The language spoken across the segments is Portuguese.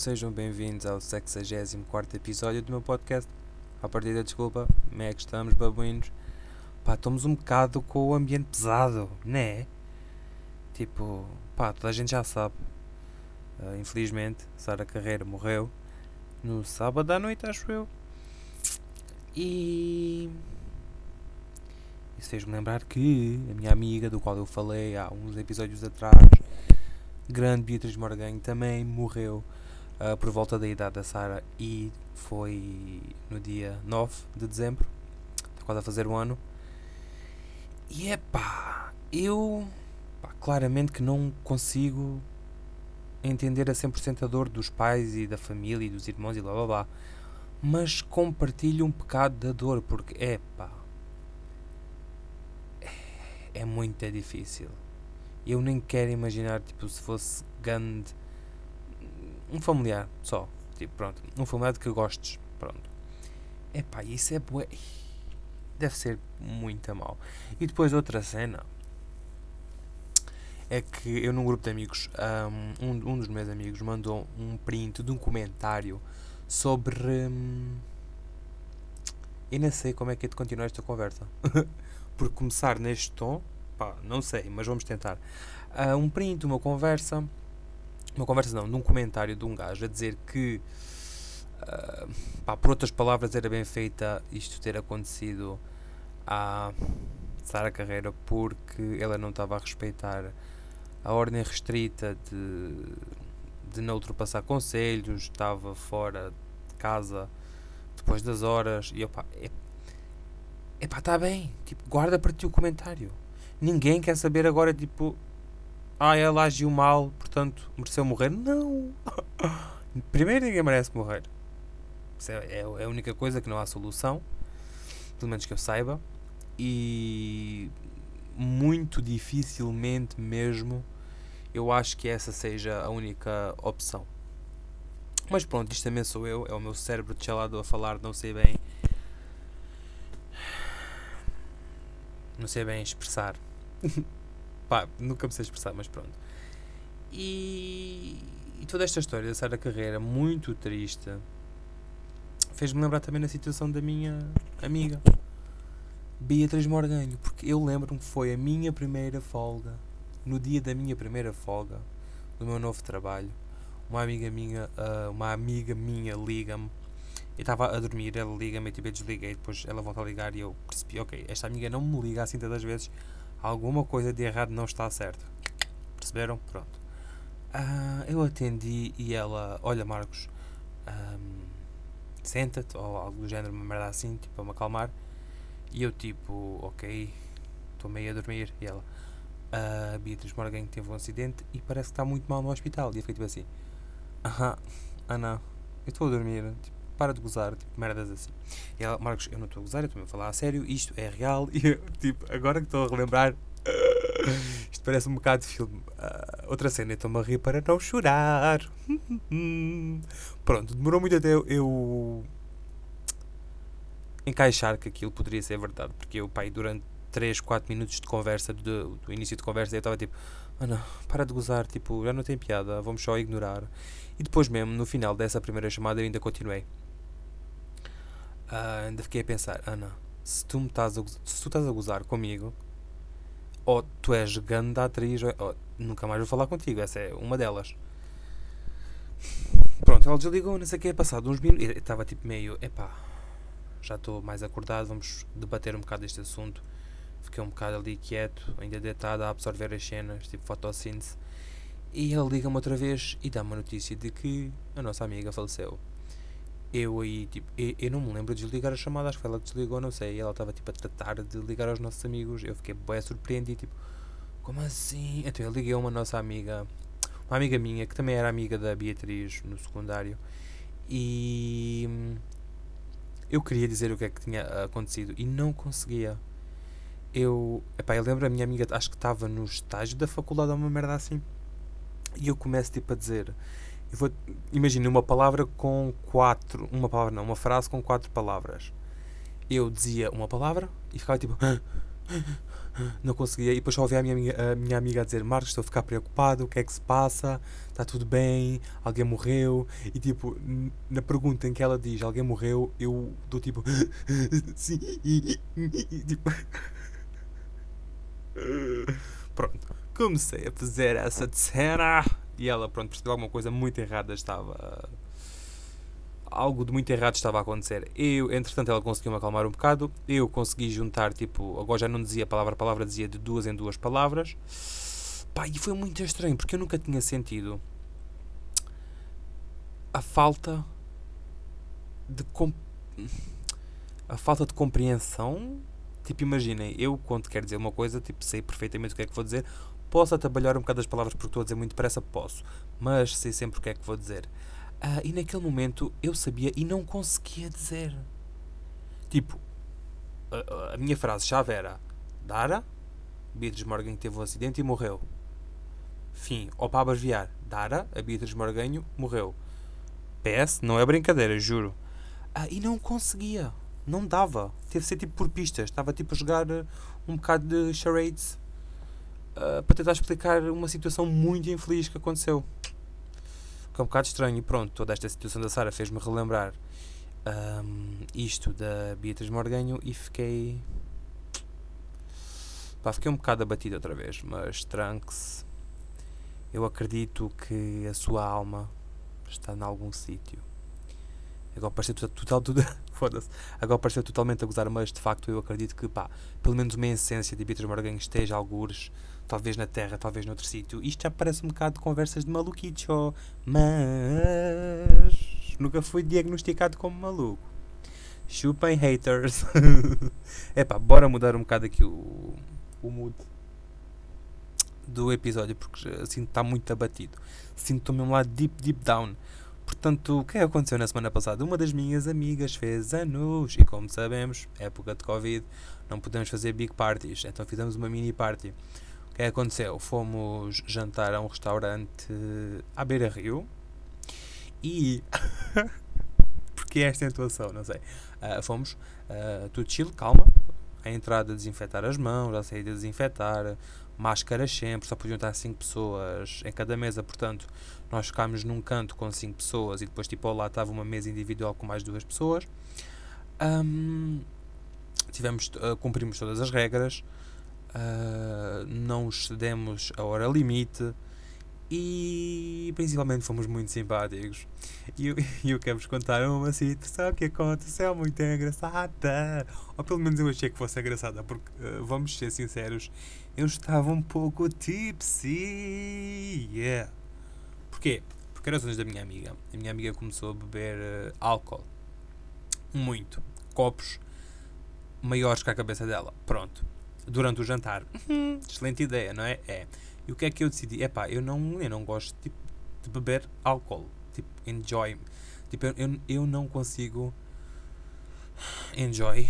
Sejam bem-vindos ao 64 episódio do meu podcast. A partir da desculpa, como é que estamos, babuínos? Pá, estamos um bocado com o ambiente pesado, né? Tipo, pá, toda a gente já sabe. Uh, infelizmente, Sara Carreira morreu no sábado à noite, acho eu. E. Isso fez-me lembrar que a minha amiga, do qual eu falei há uns episódios atrás, grande Beatriz Morganho também morreu uh, por volta da idade da Sara e foi no dia 9 de dezembro, está quase a fazer um ano. E é pá, eu pá, claramente que não consigo entender a 100% a dor dos pais e da família e dos irmãos e blá blá blá. Mas compartilho um pecado da dor porque é pá. É, muito difícil. Eu nem quero imaginar, tipo, se fosse grande. Um familiar, só. Tipo, pronto. Um familiar de que gostes. Pronto. Epá, isso é bué. Deve ser muito mal. E depois outra cena. É que eu num grupo de amigos, um, um dos meus amigos mandou um print de um comentário sobre. Hum, eu nem sei como é que é de continuar esta conversa. Por começar neste tom, pá, não sei, mas vamos tentar. Uh, um print, uma conversa, uma conversa não, num comentário de um gajo a dizer que, uh, pá, por outras palavras, era bem feita isto ter acontecido à Sara Carreira porque ela não estava a respeitar a ordem restrita de, de não ultrapassar conselhos, estava fora de casa depois das horas e opa, é, epá, está bem, tipo, guarda para ti o comentário. Ninguém quer saber agora, tipo, ah, ela agiu mal, portanto mereceu morrer. Não! Primeiro, ninguém merece morrer. Isso é, é, é a única coisa que não há solução, pelo menos que eu saiba. E muito dificilmente mesmo eu acho que essa seja a única opção. Mas pronto, isto também sou eu, é o meu cérebro chalado a falar, não sei bem. Não sei bem expressar. Pá, nunca me sei expressar, mas pronto. E, e toda esta história da Sara Carreira, muito triste, fez-me lembrar também da situação da minha amiga, Beatriz Morganho, porque eu lembro-me que foi a minha primeira folga, no dia da minha primeira folga, do meu novo trabalho. Uma amiga minha, uh, uma amiga minha liga-me eu estava a dormir, ela liga-me e tipo, eu desliguei, depois ela volta a ligar e eu percebi, ok, esta amiga não me liga assim tantas vezes, alguma coisa de errado não está certo. Perceberam? Pronto. Uh, eu atendi e ela, olha Marcos, um, senta-te, ou algo do género, uma merda assim, tipo, a me acalmar. E eu tipo, ok, estou meio a dormir. E ela, a uh, Beatriz Morgan teve um acidente e parece que está muito mal no hospital. E eu fiquei tipo assim, aham, ah não, eu estou a dormir. Tipo, para de gozar, tipo, merdas assim. E ela, Marcos, eu não estou a gozar, eu estou a falar a sério, isto é real. E eu, tipo, agora que estou a relembrar, isto parece um bocado de filme. Uh, outra cena, estou-me a rir para não chorar. Pronto, demorou muito até eu, encaixar que aquilo poderia ser verdade, porque eu, pai, durante 3, 4 minutos de conversa, do, do início de conversa, eu estava tipo, ah não, para de gozar, tipo, já não tem piada, vamos só ignorar. E depois mesmo, no final dessa primeira chamada, eu ainda continuei. Uh, ainda fiquei a pensar, Ana, se tu, me estás a, se tu estás a gozar comigo, ou tu és grande atriz, ou, nunca mais vou falar contigo, essa é uma delas. Pronto, ela desligou, não sei o que, é passado uns minutos, estava tipo meio, epá, já estou mais acordado, vamos debater um bocado este assunto. Fiquei um bocado ali quieto, ainda deitado a absorver as cenas, tipo fotossíntese. E ele liga-me outra vez e dá-me a notícia de que a nossa amiga faleceu eu aí, tipo, eu, eu, não me lembro de desligar a chamada, acho que ela desligou, não sei. ela estava, tipo, a tratar de ligar aos nossos amigos. Eu fiquei bem surpreendido, tipo, como assim? Então eu liguei a uma nossa amiga, uma amiga minha, que também era amiga da Beatriz no secundário, e eu queria dizer o que é que tinha acontecido e não conseguia. Eu, epá, eu lembro a minha amiga, acho que estava no estágio da faculdade uma merda assim, e eu começo, tipo, a dizer vou, imagine uma palavra com quatro. Uma palavra não, uma frase com quatro palavras. Eu dizia uma palavra e ficava tipo. não conseguia. E depois só ouvi a minha, amiga, a minha amiga a dizer: Marcos, estou a ficar preocupado, o que é que se passa? Está tudo bem? Alguém morreu? E tipo, na pergunta em que ela diz: Alguém morreu? Eu dou tipo: Sim. Tipo. Pronto, comecei a fazer essa cena e ela, pronto, percebeu alguma coisa muito errada estava algo de muito errado estava a acontecer. Eu, entretanto, ela conseguiu me acalmar um bocado. Eu consegui juntar, tipo, agora já não dizia palavra a palavra, dizia de duas em duas palavras. Pá, e foi muito estranho, porque eu nunca tinha sentido a falta de comp... a falta de compreensão. Tipo, imaginem, eu quando quero dizer uma coisa, tipo, sei perfeitamente o que é que vou dizer. Posso atabalhar um bocado as palavras porque estou a dizer muito depressa, posso. Mas sei sempre o que é que vou dizer. Ah, e naquele momento eu sabia e não conseguia dizer. Tipo, a, a minha frase-chave era: Dara, Beatriz Morgan teve um acidente e morreu. Fim. Ou para abreviar: Dara, a Beatriz Morganho, morreu. PS, não é brincadeira, juro. Ah, e não conseguia. Não dava. Teve de ser tipo por pistas. Estava tipo a jogar uh, um bocado de charades uh, para tentar explicar uma situação muito infeliz que aconteceu é um bocado estranho e pronto, toda esta situação da Sara fez-me relembrar um, isto da Beatriz Morganho e fiquei. Pá, fiquei um bocado abatido outra vez, mas Trunks, eu acredito que a sua alma está em algum sítio. Agora pareceu total, foda-se. Agora pareceu totalmente a gozar, mas de facto eu acredito que, pá, pelo menos uma essência de Beatriz Morganho esteja algures talvez na Terra, talvez noutro sítio. Isto já parece um bocado de conversas de maluquicho, mas nunca fui diagnosticado como maluco. Chupem haters. é bora mudar um bocado aqui o, o mood do episódio, porque assim está muito abatido. Sinto-me mesmo lá deep, deep down. Portanto, o que é que aconteceu na semana passada? Uma das minhas amigas fez anos e, como sabemos, época de Covid, não podemos fazer big parties, então fizemos uma mini party que aconteceu? Fomos jantar a um restaurante à Beira Rio e. porque esta intuação, não sei. Uh, fomos uh, tudo chill, calma. A entrada desinfetar as mãos, a saída desinfetar, máscaras sempre, só podiam estar 5 pessoas em cada mesa, portanto, nós ficámos num canto com 5 pessoas e depois, tipo, ao lado estava uma mesa individual com mais duas pessoas. Um, tivemos, uh, cumprimos todas as regras uh, não excedemos a hora limite e principalmente fomos muito simpáticos. E eu, eu quero-vos contar uma situação que aconteceu muito engraçada. Ou pelo menos eu achei que fosse engraçada, porque uh, vamos ser sinceros, eu estava um pouco tipsy. Yeah. Porquê? Porque era razões da minha amiga. A minha amiga começou a beber uh, álcool. Muito. Copos maiores que a cabeça dela. Pronto durante o jantar. Uhum. Excelente ideia, não é? É. E o que é que eu decidi? É pá, eu não, eu não gosto tipo, de beber álcool. Tipo, enjoy. Tipo, eu, eu não consigo enjoy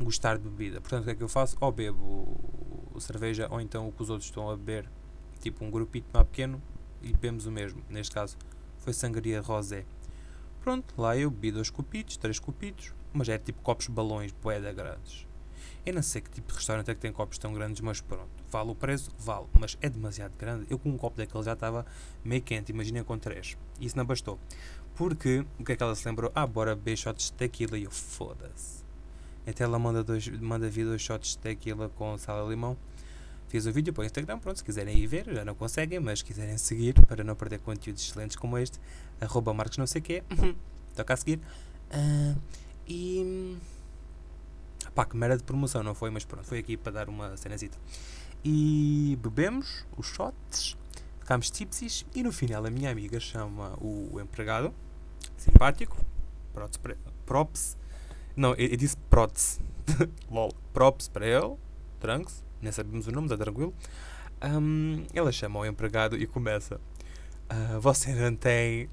gostar de bebida. Portanto, o que é que eu faço? Ou bebo cerveja ou então o que os outros estão a beber. Tipo, um grupito mais pequeno e bebemos o mesmo. Neste caso, foi sangria rosé. Pronto, lá eu bebi dois copitos, três copitos, mas é tipo copos balões, boeda grandes. Eu não sei que tipo de restaurante é que tem copos tão grandes, mas pronto, vale o preço? Vale, mas é demasiado grande. Eu com um copo daquele já estava meio quente, imaginem com três. Isso não bastou. Porque, o que é que ela se lembrou? Ah, bora beber shots de tequila. E eu, foda-se. Até ela manda, dois, manda vir dois shots de tequila com sal e limão. Fiz o vídeo para o Instagram, pronto, se quiserem ir ver, já não conseguem, mas se quiserem seguir, para não perder conteúdos excelentes como este, arroba marcos não sei quê, toca a seguir. Uh, e... Pá, que merda de promoção, não foi? Mas pronto, foi aqui para dar uma cenazita. E bebemos os shots, ficámos tipsies e no final a minha amiga chama o empregado, simpático, props, props não, eu, eu disse props, lol, props para ele, Trunks, nem sabemos o nome, está tranquilo. Um, ela chama o empregado e começa. Uh, você não tem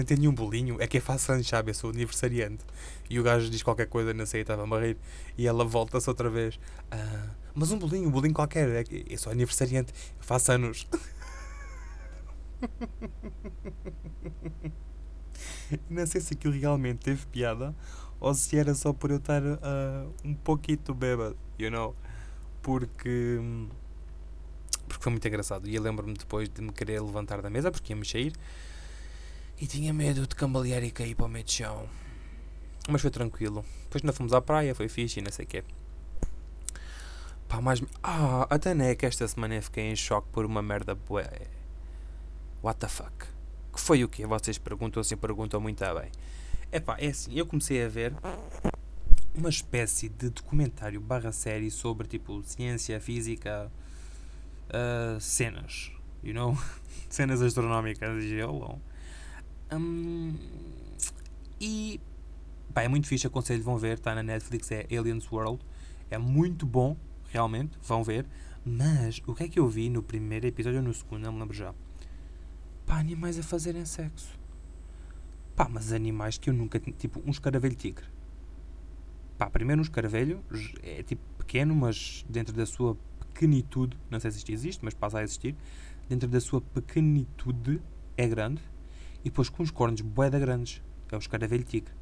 não tem nenhum bolinho, é que é fácil sabe? Eu sou aniversariante. E o gajo diz qualquer coisa, não sei, estava a morrer. E ela volta-se outra vez. Ah, mas um bolinho, um bolinho qualquer, é que eu sou aniversariante, eu faço anos. não sei se aquilo realmente teve piada ou se era só por eu estar uh, um pouquinho bêbado, you know. porque. Porque foi muito engraçado. E eu lembro-me depois de me querer levantar da mesa, porque ia-me sair. E tinha medo de cambalear e cair para o meio de chão. Mas foi tranquilo. Depois ainda fomos à praia, foi fixe e não sei o quê. Pá, mais. Ah, até nem é que esta semana eu fiquei em choque por uma merda bué. What the fuck? Que foi o quê? Vocês perguntam assim, perguntam muito bem. É pá, é assim, eu comecei a ver uma espécie de documentário barra série sobre tipo ciência, física, uh, cenas, you know? cenas astronómicas e um, e pá, é muito fixe, aconselho, vão ver, está na Netflix, é Aliens World, é muito bom, realmente, vão ver, mas o que é que eu vi no primeiro episódio ou no segundo, não me lembro já? Pá, animais a fazerem sexo. Pá, mas animais que eu nunca tipo um escaravelho tigre. Pá, primeiro um escaravelho é tipo pequeno, mas dentro da sua pequenitude, não sei se isto existe, mas passa a existir, dentro da sua pequenitude é grande, e depois com os cornos boeda grandes, que é o escaravelho tigre.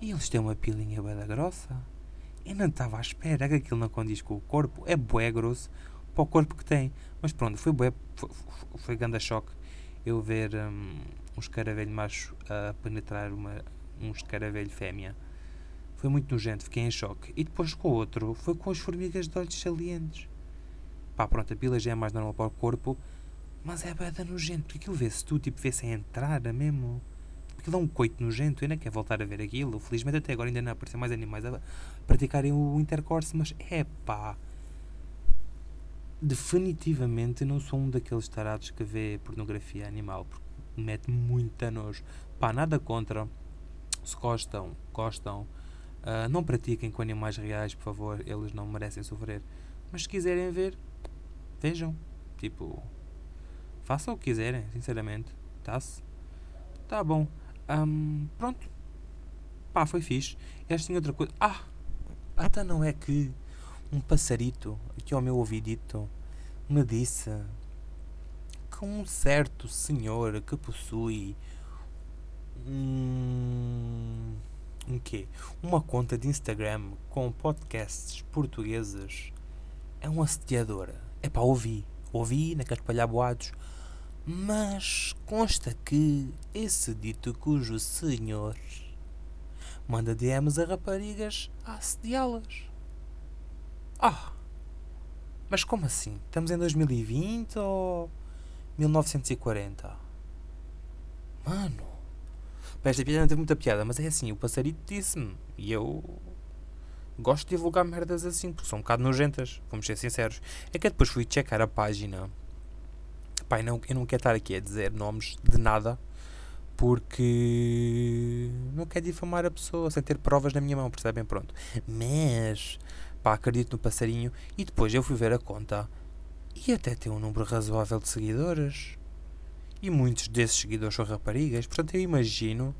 E eles têm uma pilinha boeda grossa. Eu não estava à espera que aquilo não condiz com o corpo. É bué grosso para o corpo que tem. Mas pronto, foi bué, foi, foi, foi grande choque eu ver um, um escaravelho macho a penetrar uma, um escaravelho fêmea. Foi muito nojento, fiquei em choque. E depois com o outro, foi com as formigas de olhos salientes. Pá, pronto, a pila já é mais normal para o corpo, mas é bada nojento, porque aquilo vê-se tu, tipo, vê-se a entrar mesmo. Aquilo é um coito nojento, eu não quero voltar a ver aquilo. Felizmente até agora ainda não aparecem mais animais a praticarem o intercourse, mas é pá definitivamente não sou um daqueles tarados que vê pornografia animal, porque me mete muito nojo. Pá, nada contra. Se gostam, gostam. Uh, não pratiquem com animais reais, por favor, eles não merecem sofrer. Mas se quiserem ver, vejam. Tipo, façam o que quiserem, sinceramente. Tá-se? Tá bom. Um, pronto. Pá, foi fixe. Esta tinha outra coisa. Ah! Até não é que um passarito que ao meu ouvidito me disse que um certo senhor que possui um, um quê? Uma conta de Instagram com podcasts portugueses é um assediador. É para ouvir. Ouvi, não quero espalhar boatos. Mas consta que esse dito cujo senhor manda DMs a raparigas a assediá-las. Ah! Mas como assim? Estamos em 2020 ou 1940? Mano! Esta piada não tem muita piada, mas é assim, o passarito disse-me. E eu gosto de divulgar merdas assim, porque são um bocado nojentas, vamos ser sinceros. É que depois fui checar a página. Pai, não, eu não quero estar aqui a dizer nomes de nada, porque não quero difamar a pessoa sem ter provas na minha mão, percebem? Pronto. Mas pá, acredito no passarinho. E depois eu fui ver a conta e até tem um número razoável de seguidores. E muitos desses seguidores são raparigas, portanto eu imagino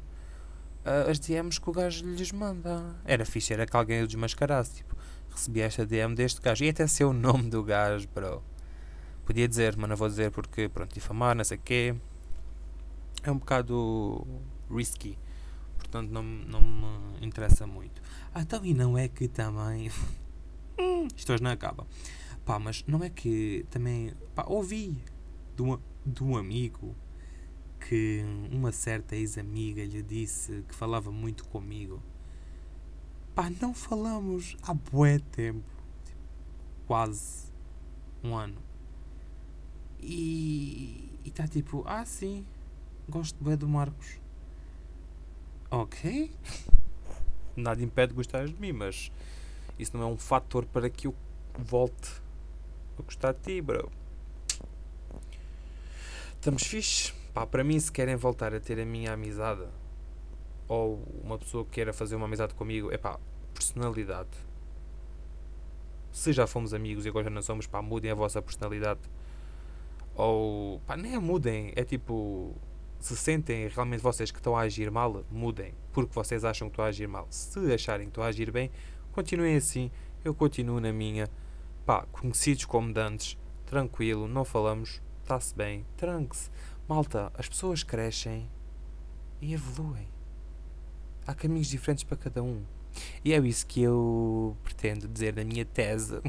uh, as DMs que o gajo lhes manda. Era fixe, era que alguém o desmascarasse. Tipo, recebi esta DM deste gajo. E até ser o nome do gajo, bro. Podia dizer, mas não vou dizer porque, pronto, difamar, não sei o quê. É um bocado risky. Portanto, não, não me interessa muito. Ah, então, e não é que também. Isto hoje não acaba. Pá, mas não é que também. Pá, ouvi de um, de um amigo que uma certa ex-amiga lhe disse que falava muito comigo. Pá, não falamos há bué tempo. Tipo, quase um ano. E está tipo, ah sim, gosto bué do Marcos. Ok. Nada impede de gostares de mim, mas isso não é um fator para que eu volte a gostar de ti, bro. Estamos fixe. Pá, para mim, se querem voltar a ter a minha amizade ou uma pessoa que queira fazer uma amizade comigo, é pá, personalidade. Se já fomos amigos e agora já não somos, pá, mudem a vossa personalidade. Ou, pá, nem a mudem. É tipo, se sentem realmente vocês que estão a agir mal, mudem. Porque vocês acham que estão a agir mal. Se acharem que estão a agir bem, Continuem assim, eu continuo na minha. Pá, conhecidos como dantes, tranquilo, não falamos, está-se bem, tranque-se. Malta, as pessoas crescem e evoluem. Há caminhos diferentes para cada um. E é isso que eu pretendo dizer na minha tese.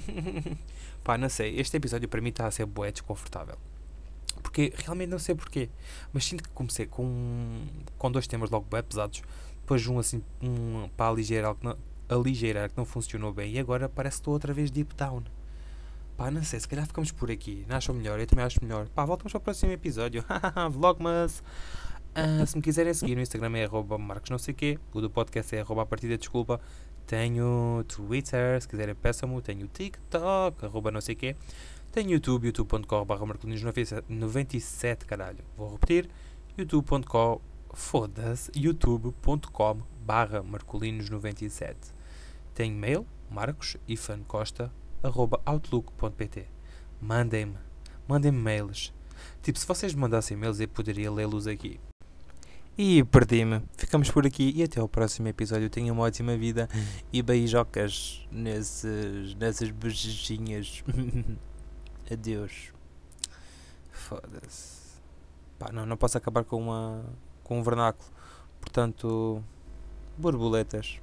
Pá, não sei. Este episódio para mim está a ser bué desconfortável. Porque realmente não sei porquê. Mas sinto que comecei com, com dois temas logo bem pesados. Depois um assim, um para aligeirar que não, aligeirar que não funcionou bem. E agora parece que estou outra vez deep down. Pá, não sei, se calhar ficamos por aqui. Não acham melhor? Eu também acho melhor. Pá, voltamos para o próximo episódio. Vlogmas. Uh, se me quiserem seguir no Instagram é arroba marcos não sei quê. O do podcast é arroba a partida desculpa. Tenho Twitter, se quiserem peçam-me. Tenho TikTok, arroba não sei quê. Tenho YouTube, youtube.com barra marcolinos97, caralho. Vou repetir. youtube.com foda-se. youtube.com barra marcolinos97. Tenho mail, marcos, Costa arroba outlook.pt. Mandem-me. Mandem-me mails. Tipo, se vocês me mandassem mails, eu poderia lê-los aqui. E perdi-me. Ficamos por aqui e até ao próximo episódio. Tenham uma ótima vida e beijocas nesses, nessas beijinhas. Adeus. Foda-se. Pá, não, não posso acabar com, uma, com um vernáculo. Portanto, borboletas.